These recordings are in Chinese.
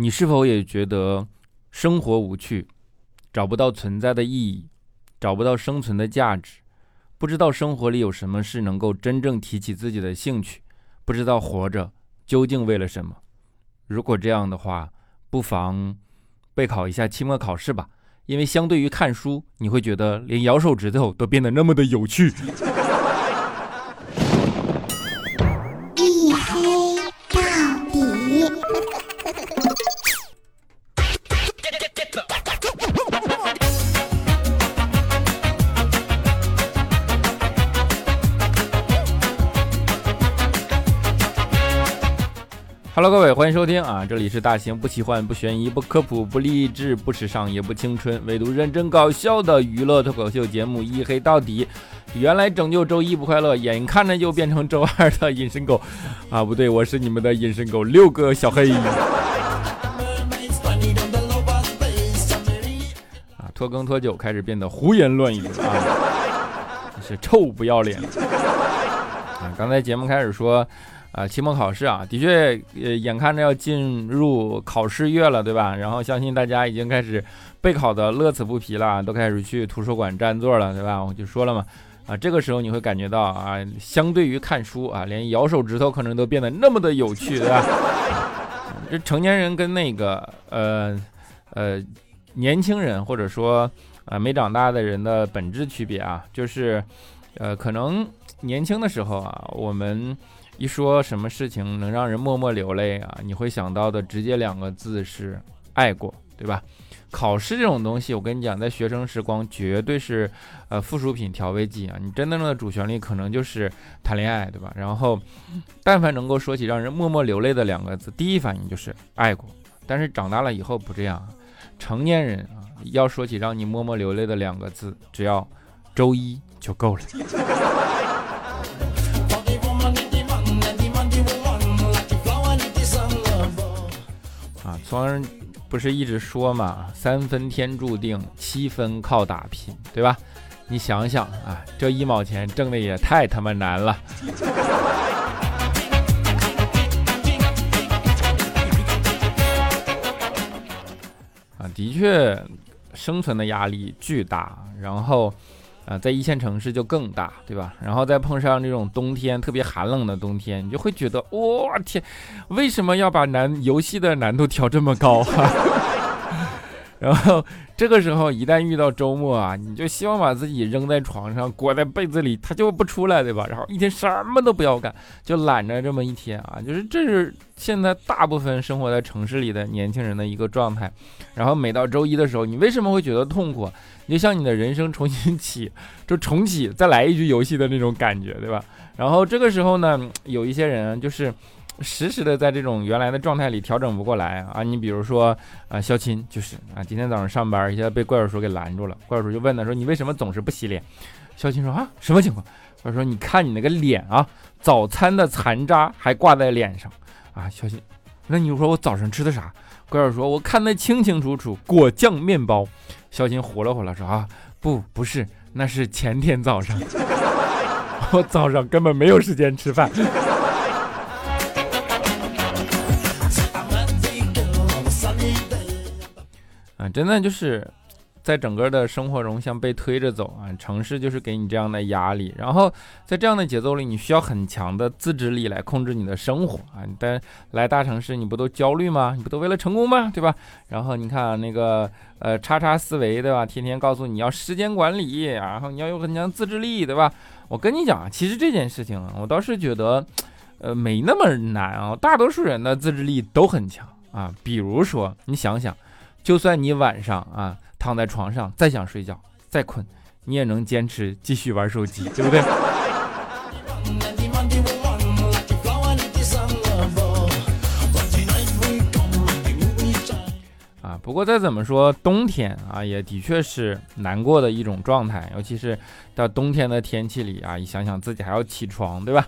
你是否也觉得生活无趣，找不到存在的意义，找不到生存的价值，不知道生活里有什么是能够真正提起自己的兴趣，不知道活着究竟为了什么？如果这样的话，不妨备考一下期末考试吧，因为相对于看书，你会觉得连摇手指头都变得那么的有趣。Hello，各位，欢迎收听啊！这里是大型不奇幻、不悬疑、不科普、不励志、不时尚、也不青春，唯独认真搞笑的娱乐脱口秀节目《一黑到底》。原来拯救周一不快乐，眼看着就变成周二的隐身狗 啊！不对，我是你们的隐身狗六个小黑啊！拖更拖久，开始变得胡言乱语啊！是臭不要脸啊！刚才节目开始说。啊，期末考试啊，的确，呃，眼看着要进入考试月了，对吧？然后相信大家已经开始备考的乐此不疲了，都开始去图书馆占座了，对吧？我就说了嘛，啊，这个时候你会感觉到啊，相对于看书啊，连摇手指头可能都变得那么的有趣，对吧？这成年人跟那个呃呃年轻人或者说啊没长大的人的本质区别啊，就是呃可能年轻的时候啊，我们。一说什么事情能让人默默流泪啊？你会想到的直接两个字是爱过，对吧？考试这种东西，我跟你讲，在学生时光绝对是呃附属品、调味剂啊！你真正的主旋律可能就是谈恋爱，对吧？然后，但凡能够说起让人默默流泪的两个字，第一反应就是爱过。但是长大了以后不这样，成年人啊，要说起让你默默流泪的两个字，只要周一就够了。从而不是一直说嘛，三分天注定，七分靠打拼，对吧？你想想啊，这一毛钱挣的也太他妈难了。啊，的确，生存的压力巨大，然后。啊，在一线城市就更大，对吧？然后再碰上这种冬天特别寒冷的冬天，你就会觉得，我天，为什么要把难游戏的难度调这么高？然后这个时候一旦遇到周末啊，你就希望把自己扔在床上，裹在被子里，他就不出来，对吧？然后一天什么都不要干，就懒着这么一天啊，就是这是现在大部分生活在城市里的年轻人的一个状态。然后每到周一的时候，你为什么会觉得痛苦？你就像你的人生重新 起，就重启再来一局游戏的那种感觉，对吧？然后这个时候呢，有一些人就是时时的在这种原来的状态里调整不过来啊。你比如说啊，肖钦就是啊，今天早上上班一下被怪叔叔给拦住了，怪叔叔就问他说：“你为什么总是不洗脸？”肖钦说：“啊，什么情况？”他说：“你看你那个脸啊，早餐的残渣还挂在脸上啊。”肖钦，那你说我早上吃的啥？怪叔说：“我看得清清楚楚，果酱面包。”肖琴活了活了说啊，不，不是，那是前天早上，我早上根本没有时间吃饭。真的就是。在整个的生活中，像被推着走啊，城市就是给你这样的压力。然后在这样的节奏里，你需要很强的自制力来控制你的生活啊。但来大城市，你不都焦虑吗？你不都为了成功吗？对吧？然后你看那个呃叉叉思维，对吧？天天告诉你要时间管理，然后你要有很强自制力，对吧？我跟你讲，其实这件事情，我倒是觉得，呃，没那么难啊。大多数人的自制力都很强啊。比如说，你想想，就算你晚上啊。躺在床上再想睡觉再困，你也能坚持继续玩手机，对不对？啊，不过再怎么说，冬天啊也的确是难过的一种状态，尤其是到冬天的天气里啊，一想想自己还要起床，对吧？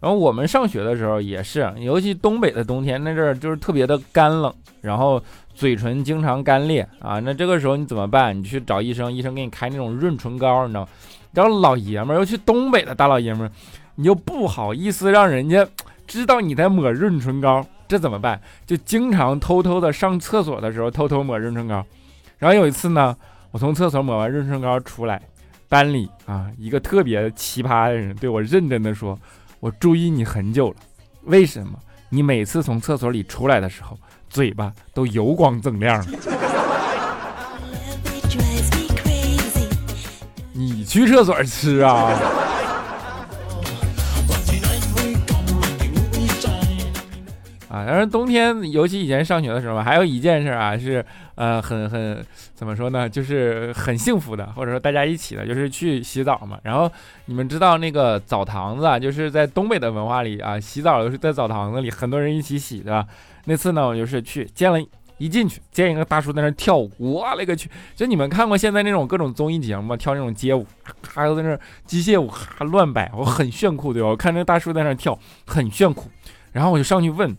然后我们上学的时候也是，尤其东北的冬天那阵儿就是特别的干冷，然后嘴唇经常干裂啊。那这个时候你怎么办？你去找医生，医生给你开那种润唇膏，你知道吗？然后老爷们儿，尤其东北的大老爷们儿，你就不好意思让人家知道你在抹润唇膏，这怎么办？就经常偷偷的上厕所的时候偷偷抹润唇膏。然后有一次呢，我从厕所抹完润唇膏出来，班里啊一个特别奇葩的人对我认真的说：“我注意你很久了，为什么？你每次从厕所里出来的时候，嘴巴都油光锃亮。”你去厕所吃啊？啊，当然冬天，尤其以前上学的时候，还有一件事啊，是呃，很很怎么说呢，就是很幸福的，或者说大家一起的，就是去洗澡嘛。然后你们知道那个澡堂子啊，就是在东北的文化里啊，洗澡都是在澡堂子里，很多人一起洗的。那次呢，我就是去见了，一进去见一个大叔在那跳舞，我勒个去！就你们看过现在那种各种综艺节目吗？跳那种街舞，还有在那机械舞，哈乱摆，我很炫酷，对吧？我看那大叔在那跳，很炫酷。然后我就上去问。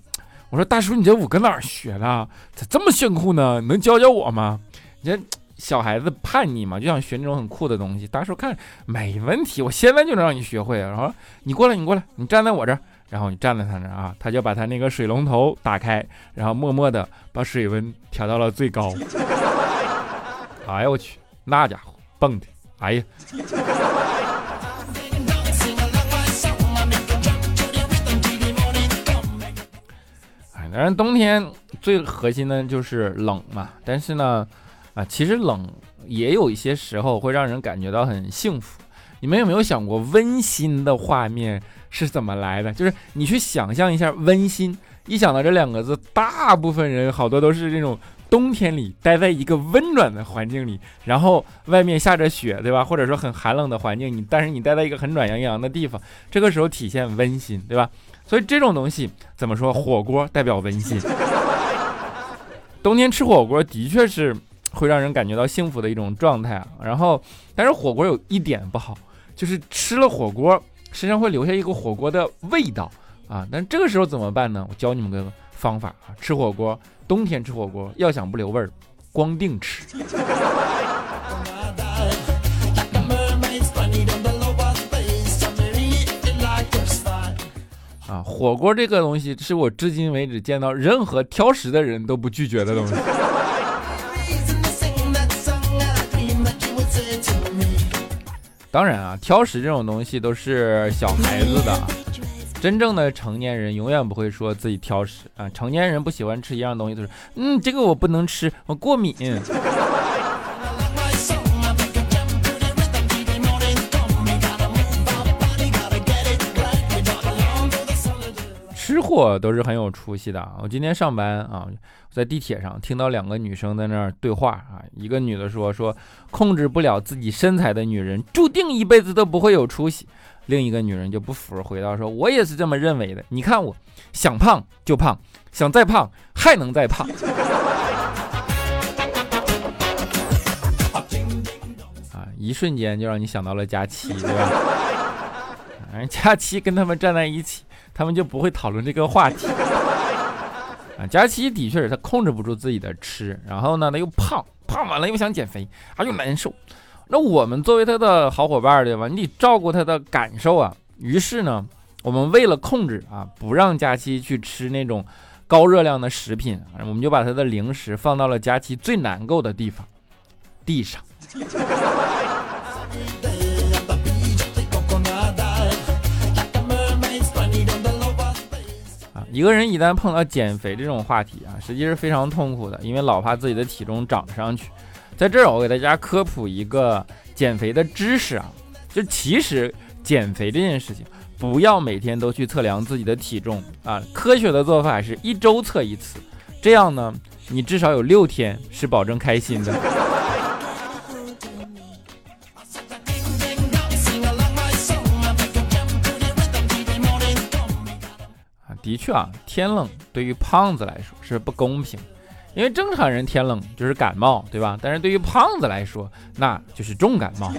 我说大叔，你这舞搁哪儿学的？咋这么炫酷呢？能教教我吗？你这小孩子叛逆嘛，就想学那种很酷的东西。大叔看没问题，我现在就能让你学会。然后你过来，你过来，你站在我这儿。然后你站在他那儿啊，他就把他那个水龙头打开，然后默默的把水温调到了最高。哎呀我去，那家伙蹦的，哎呀！当然，冬天最核心的就是冷嘛。但是呢，啊，其实冷也有一些时候会让人感觉到很幸福。你们有没有想过温馨的画面是怎么来的？就是你去想象一下温馨，一想到这两个字，大部分人好多都是这种冬天里待在一个温暖的环境里，然后外面下着雪，对吧？或者说很寒冷的环境，你但是你待在一个很暖洋洋的地方，这个时候体现温馨，对吧？所以这种东西怎么说？火锅代表温馨。冬天吃火锅的确是会让人感觉到幸福的一种状态啊。然后，但是火锅有一点不好，就是吃了火锅身上会留下一个火锅的味道啊。但这个时候怎么办呢？我教你们个方法啊。吃火锅，冬天吃火锅要想不留味儿，光腚吃。火锅这个东西是我至今为止见到任何挑食的人都不拒绝的东西。当然啊，挑食这种东西都是小孩子的，真正的成年人永远不会说自己挑食啊。成年人不喜欢吃一样东西，都是嗯，这个我不能吃，我过敏。货都是很有出息的。我今天上班啊，在地铁上听到两个女生在那儿对话啊。一个女的说：“说控制不了自己身材的女人，注定一辈子都不会有出息。”另一个女人就不服，回答说：“我也是这么认为的。你看我想胖就胖，想再胖还能再胖。”啊，一瞬间就让你想到了佳期，对吧？反 正佳期跟他们站在一起。他们就不会讨论这个话题 啊。佳琪的确是他控制不住自己的吃，然后呢，他又胖，胖完了又想减肥，啊，又难受。那我们作为他的好伙伴，对吧？你得照顾他的感受啊。于是呢，我们为了控制啊，不让佳琪去吃那种高热量的食品，我们就把他的零食放到了佳琪最难够的地方——地上。一个人一旦碰到减肥这种话题啊，实际是非常痛苦的，因为老怕自己的体重涨上去。在这儿，我给大家科普一个减肥的知识啊，就其实减肥这件事情，不要每天都去测量自己的体重啊。科学的做法是一周测一次，这样呢，你至少有六天是保证开心的。的确啊，天冷对于胖子来说是不公平，因为正常人天冷就是感冒，对吧？但是对于胖子来说，那就是重感冒。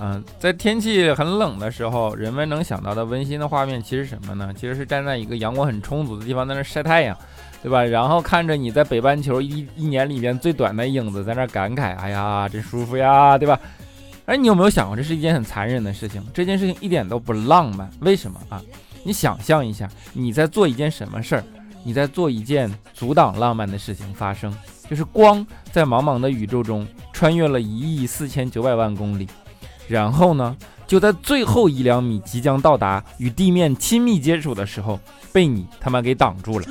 嗯，在天气很冷的时候，人们能想到的温馨的画面其实什么呢？其实是站在一个阳光很充足的地方，在那晒太阳，对吧？然后看着你在北半球一一年里边最短的影子，在那感慨：“哎呀，真舒服呀，对吧？”而你有没有想过，这是一件很残忍的事情？这件事情一点都不浪漫，为什么啊？你想象一下，你在做一件什么事儿？你在做一件阻挡浪漫的事情发生，就是光在茫茫的宇宙中穿越了一亿四千九百万公里，然后呢，就在最后一两米即将到达与地面亲密接触的时候，被你他妈给挡住了。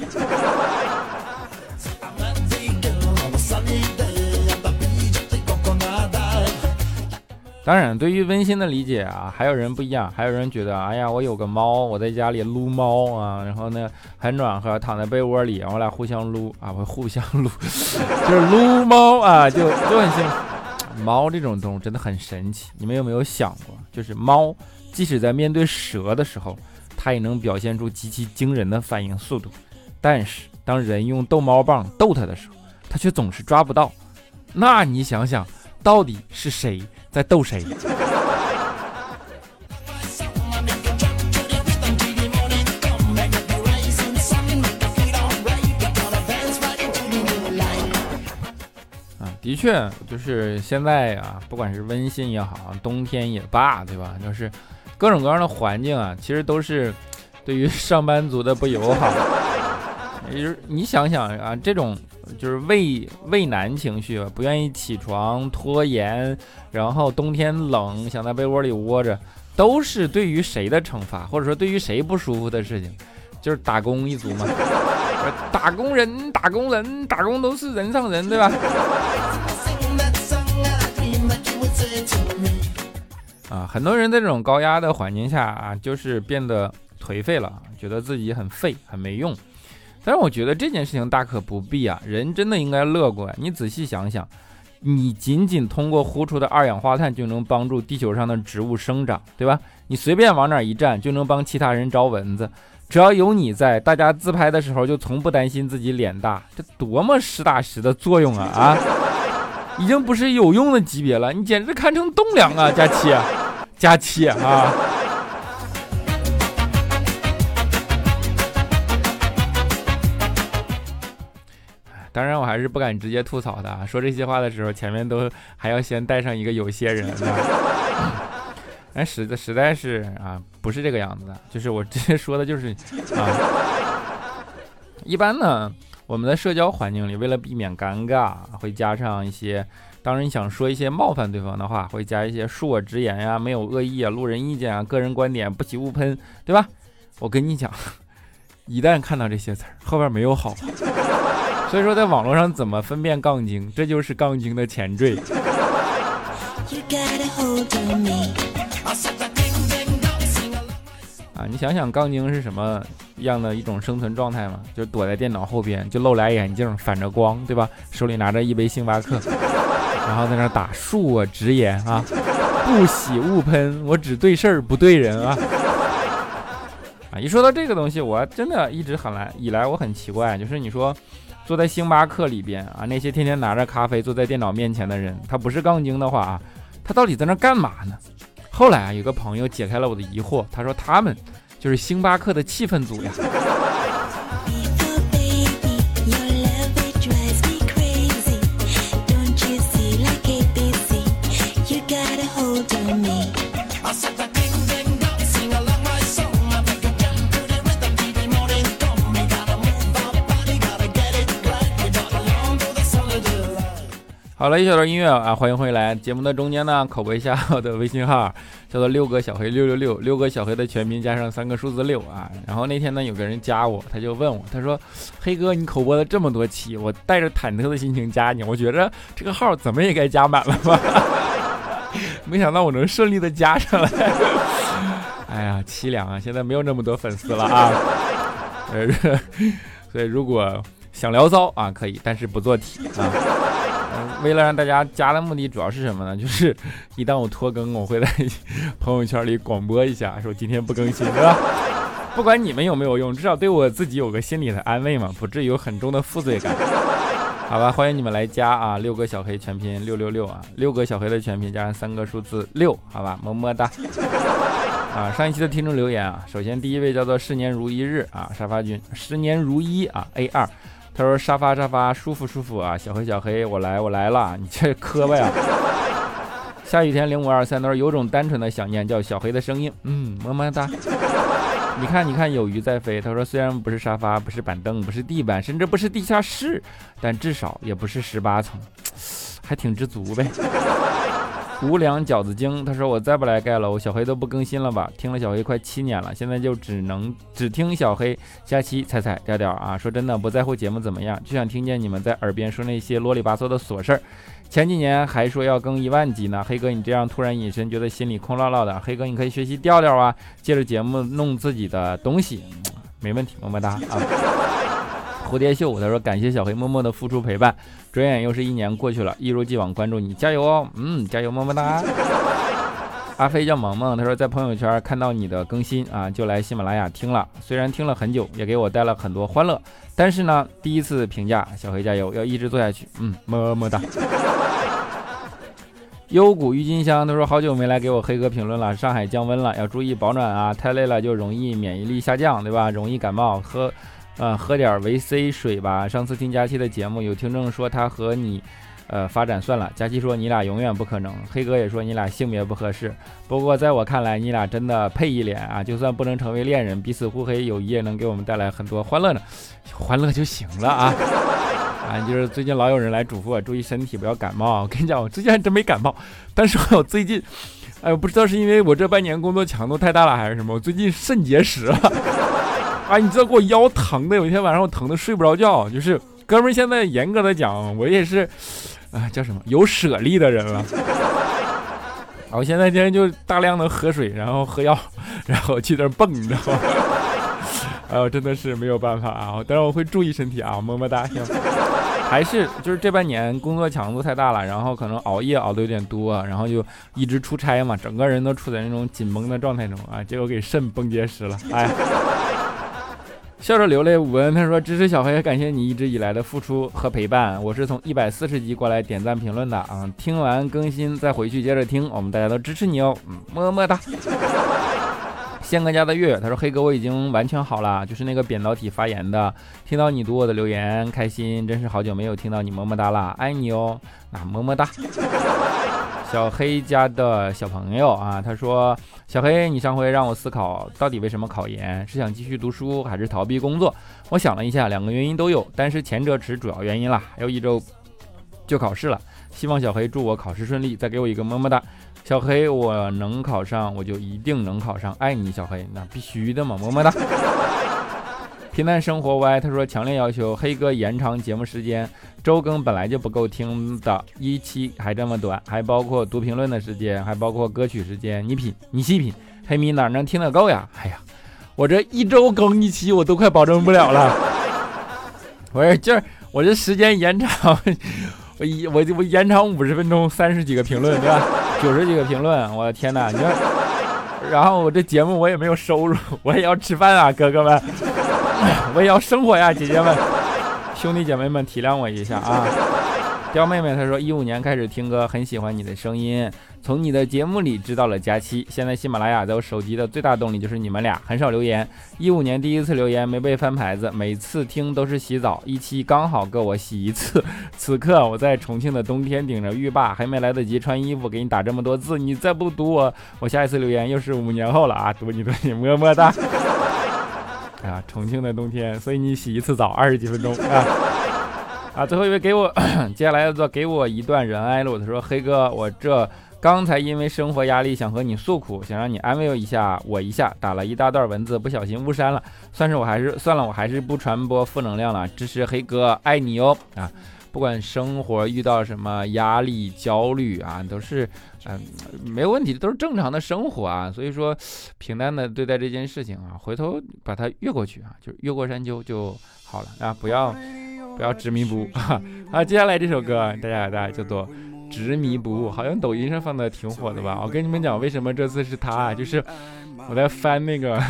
当然，对于温馨的理解啊，还有人不一样，还有人觉得，哎呀，我有个猫，我在家里撸猫啊，然后呢很暖和，躺在被窝里，我俩互相撸 啊，不互相撸，就是撸猫啊，就就很幸福。猫这种动物真的很神奇，你们有没有想过，就是猫即使在面对蛇的时候，它也能表现出极其惊人的反应速度，但是当人用逗猫棒逗它的时候，它却总是抓不到。那你想想，到底是谁？在逗谁？啊，的确，就是现在啊，不管是温馨也好，冬天也罢，对吧？就是各种各样的环境啊，其实都是对于上班族的不友好。也 就是你想想啊，这种。就是畏畏难情绪，不愿意起床，拖延，然后冬天冷，想在被窝里窝着，都是对于谁的惩罚，或者说对于谁不舒服的事情，就是打工一族嘛。打工人，打工人，打工都是人上人，对吧？啊，很多人在这种高压的环境下啊，就是变得颓废了，觉得自己很废，很没用。但是我觉得这件事情大可不必啊，人真的应该乐观。你仔细想想，你仅仅通过呼出的二氧化碳就能帮助地球上的植物生长，对吧？你随便往哪一站就能帮其他人招蚊子，只要有你在，大家自拍的时候就从不担心自己脸大，这多么实打实的作用啊啊！已经不是有用的级别了，你简直堪称栋梁啊，佳期，佳期啊！当然，我还是不敢直接吐槽的。说这些话的时候，前面都还要先带上一个有些人。哎，实在实在是啊，不是这个样子的。就是我直接说的，就是啊。一般呢，我们的社交环境里，为了避免尴尬，会加上一些，当然想说一些冒犯对方的话，会加一些恕我直言呀，没有恶意啊，路人意见啊，个人观点，不喜勿喷，对吧？我跟你讲，一旦看到这些词儿，后边没有好。所以说，在网络上怎么分辨杠精？这就是杠精的前缀。啊，你想想杠精是什么样的一种生存状态吗？就躲在电脑后边，就露俩眼镜，反着光，对吧？手里拿着一杯星巴克，然后在那打恕我直言啊，不喜勿喷，我只对事儿不对人啊。啊，一说到这个东西，我真的一直很来以来我很奇怪，就是你说。坐在星巴克里边啊，那些天天拿着咖啡坐在电脑面前的人，他不是杠精的话啊，他到底在那干嘛呢？后来啊，有个朋友解开了我的疑惑，他说他们就是星巴克的气氛组呀。好了，一小段音乐啊，欢迎回来。节目的中间呢，口播一下我的微信号，叫做六哥小黑六六六，六哥小黑的全名加上三个数字六啊。然后那天呢，有个人加我，他就问我，他说：“黑哥，你口播了这么多期，我带着忐忑的心情加你，我觉着这个号怎么也该加满了吧？没想到我能顺利的加上来，哎呀，凄凉啊！现在没有那么多粉丝了啊。呃 所以如果想聊骚啊，可以，但是不做题啊。”为了让大家加的目的主要是什么呢？就是一旦我拖更，我会在 朋友圈里广播一下，说今天不更新，对吧？不管你们有没有用，至少对我自己有个心理的安慰嘛，不至于有很重的负罪感。好吧，欢迎你们来加啊，六个小黑全拼六六六啊，六个小黑的全拼加上三个数字六，好吧，么么哒。啊，上一期的听众留言啊，首先第一位叫做十年如一日啊，沙发君，十年如一啊，A 二。他说沙发沙发舒服舒服啊，小黑小黑我来我来了，你这磕巴呀？下雨天零五二三都是有种单纯的想念，叫小黑的声音。嗯，么么哒。你看，你看，有鱼在飞。他说，虽然不是沙发，不是板凳，不是地板，甚至不是地下室，但至少也不是十八层，还挺知足呗。无良饺子精，他说我再不来盖楼，小黑都不更新了吧？听了小黑快七年了，现在就只能只听小黑下期踩踩调调啊！说真的，不在乎节目怎么样，就想听见你们在耳边说那些啰里吧嗦的琐事儿。前几年还说要更一万集呢，黑哥你这样突然隐身，觉得心里空落落的。黑哥你可以学习调调啊，借着节目弄自己的东西，没问题，么么哒啊！蝴蝶袖他说感谢小黑默默的付出陪伴，转眼又是一年过去了，一如既往关注你，加油哦，嗯，加油，么么哒。阿飞叫萌萌，他说在朋友圈看到你的更新啊，就来喜马拉雅听了。虽然听了很久，也给我带了很多欢乐，但是呢，第一次评价小黑加油，要一直做下去。嗯，么么哒。幽谷郁金香他说好久没来给我黑哥评论了。上海降温了，要注意保暖啊，太累了就容易免疫力下降，对吧？容易感冒，喝，呃，喝点维 C 水吧。上次听佳期的节目，有听众说他和你。呃，发展算了。佳琪说你俩永远不可能，黑哥也说你俩性别不合适。不过在我看来，你俩真的配一脸啊！就算不能成为恋人，彼此互黑，友谊也能给我们带来很多欢乐呢。欢乐就行了啊！啊，就是最近老有人来嘱咐我注意身体，不要感冒。我跟你讲，我最近还真没感冒，但是我最近，哎，我不知道是因为我这半年工作强度太大了还是什么，我最近肾结石了。啊，你知道给我腰疼的，有一天晚上我疼的睡不着觉，就是哥们儿，现在严格的讲，我也是。啊，叫什么有舍利的人了？我现在天天就大量的喝水，然后喝药，然后去那蹦，你知道吗？哎呦，真的是没有办法啊！但是我会注意身体啊，么么哒。还是就是这半年工作强度太大了，然后可能熬夜熬的有点多，然后就一直出差嘛，整个人都处在那种紧绷的状态中啊，结果给肾崩结石了，哎。笑着流泪，武恩他说支持小黑，感谢你一直以来的付出和陪伴。我是从一百四十集过来点赞评论的啊，听完更新再回去接着听，我们大家都支持你哦，么么哒。仙哥家的月月他说黑哥我已经完全好了，就是那个扁桃体发炎的，听到你读我的留言开心，真是好久没有听到你么么哒啦，爱你哦，那么么哒。小黑家的小朋友啊，他说：“小黑，你上回让我思考，到底为什么考研？是想继续读书，还是逃避工作？我想了一下，两个原因都有，但是前者是主要原因啦。还有一周就考试了，希望小黑祝我考试顺利，再给我一个么么哒。小黑，我能考上，我就一定能考上，爱你，小黑，那必须的嘛，么么哒。”平淡生活歪，他说强烈要求黑哥延长节目时间，周更本来就不够听的，一期还这么短，还包括读评论的时间，还包括歌曲时间，你品，你细品，黑米哪能听得够呀？哎呀，我这一周更一期，我都快保证不了了。我这劲儿，我这时间延长，我一我我延长五十分钟，三十几个评论，对吧？九十几个评论，我的天哪！你说，然后我这节目我也没有收入，我也要吃饭啊，哥哥们。我也要生活呀，姐姐们、兄弟姐妹们，体谅我一下啊！刁妹妹她说，一五年开始听歌，很喜欢你的声音，从你的节目里知道了佳期。现在喜马拉雅在我手机的最大动力就是你们俩，很少留言。一五年第一次留言没被翻牌子，每次听都是洗澡，一期刚好够我洗一次。此刻我在重庆的冬天，顶着浴霸，还没来得及穿衣服给你打这么多字，你再不读我，我下一次留言又是五年后了啊！读你读你，么么哒。啊，重庆的冬天，所以你洗一次澡二十几分钟啊！啊，最后一位给我，接下来要做给我一段人爱路。他说：“黑哥，我这刚才因为生活压力想和你诉苦，想让你安慰我一下我一下，打了一大段文字，不小心误删了，算是我还是算了，我还是不传播负能量了。支持黑哥，爱你哦！啊，不管生活遇到什么压力、焦虑啊，都是。”嗯，没有问题，都是正常的生活啊，所以说平淡的对待这件事情啊，回头把它越过去啊，就越过山丘就好了啊，不要不要执迷不悟啊。好，接下来这首歌大家大家叫做执迷不悟，好像抖音上放的挺火的吧？我跟你们讲，为什么这次是他，啊就是我在翻那个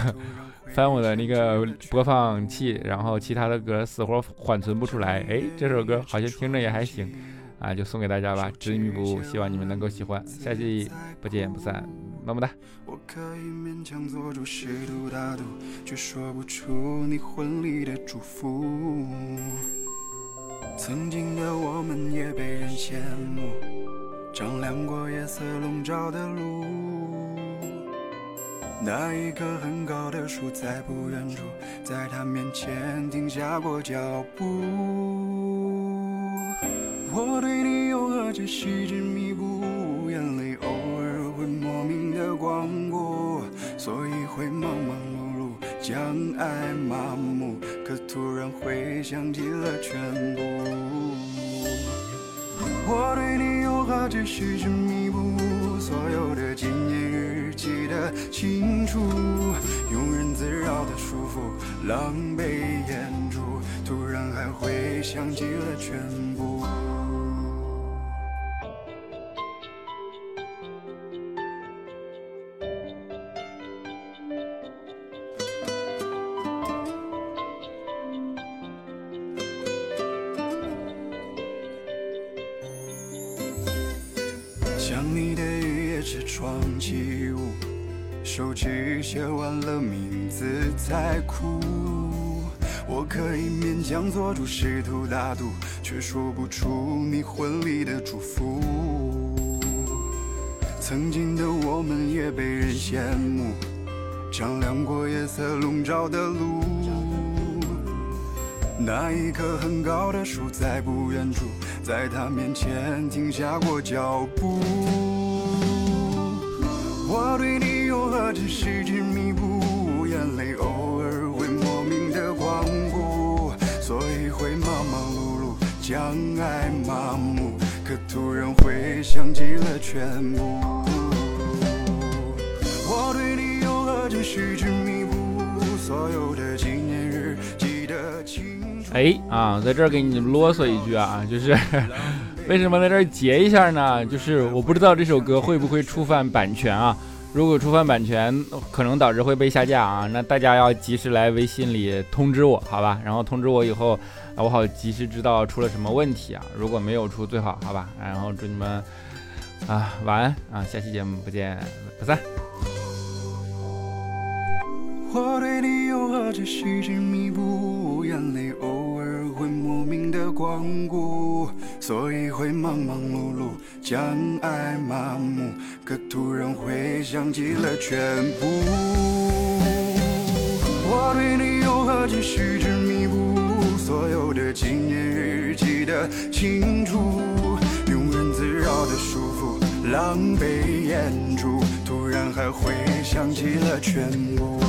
翻我的那个播放器，然后其他的歌死活缓存不出来，哎，这首歌好像听着也还行。啊，就送给大家吧，执迷不悟，希望你们能够喜欢。下期不见不散，么么哒。我可以勉强做出适度大度，却说不出你婚礼的祝福。曾经的我们也被人羡慕，丈量过夜色笼罩的路。那一棵很高的树在不远处，在他面前停下过脚步。我对你有何解细致弥补，眼泪偶尔会莫名的光顾，所以会忙忙碌碌，将爱麻木，可突然会想起了全部。我对你又何解细致弥补，所有的纪念日记得清楚，庸人自扰的束缚，狼狈掩住，突然还会想起了全部。写完了名字才哭。我可以勉强做主试图大度，却说不出你婚礼的祝福。曾经的我们也被人羡慕，丈量过夜色笼罩的路。那一棵很高的树在不远处，在他面前停下过脚步。我对你有何止细致弥补，眼泪偶尔会莫名的光顾，所以会忙忙碌碌，将爱麻木，可突然会想起了全部。我对你有何止细致弥补，所有的纪念日记得清楚。哎啊，在这儿给你啰嗦一句啊，就是 为什么在这儿截一下呢？就是我不知道这首歌会不会触犯版权啊。如果触犯版权，可能导致会被下架啊。那大家要及时来微信里通知我，好吧？然后通知我以后，啊，我好及时知道出了什么问题啊。如果没有出最好，好吧？然后祝你们啊晚安啊，下期节目不见不散。我对你有何止细致弥补，眼泪偶尔会莫名的光顾，所以会忙忙碌碌，将爱麻木，可突然会想起了全部。我对你有何止细致弥补，所有的纪念日记得清楚，庸人自扰的束缚，狼狈掩住，突然还会想起了全部。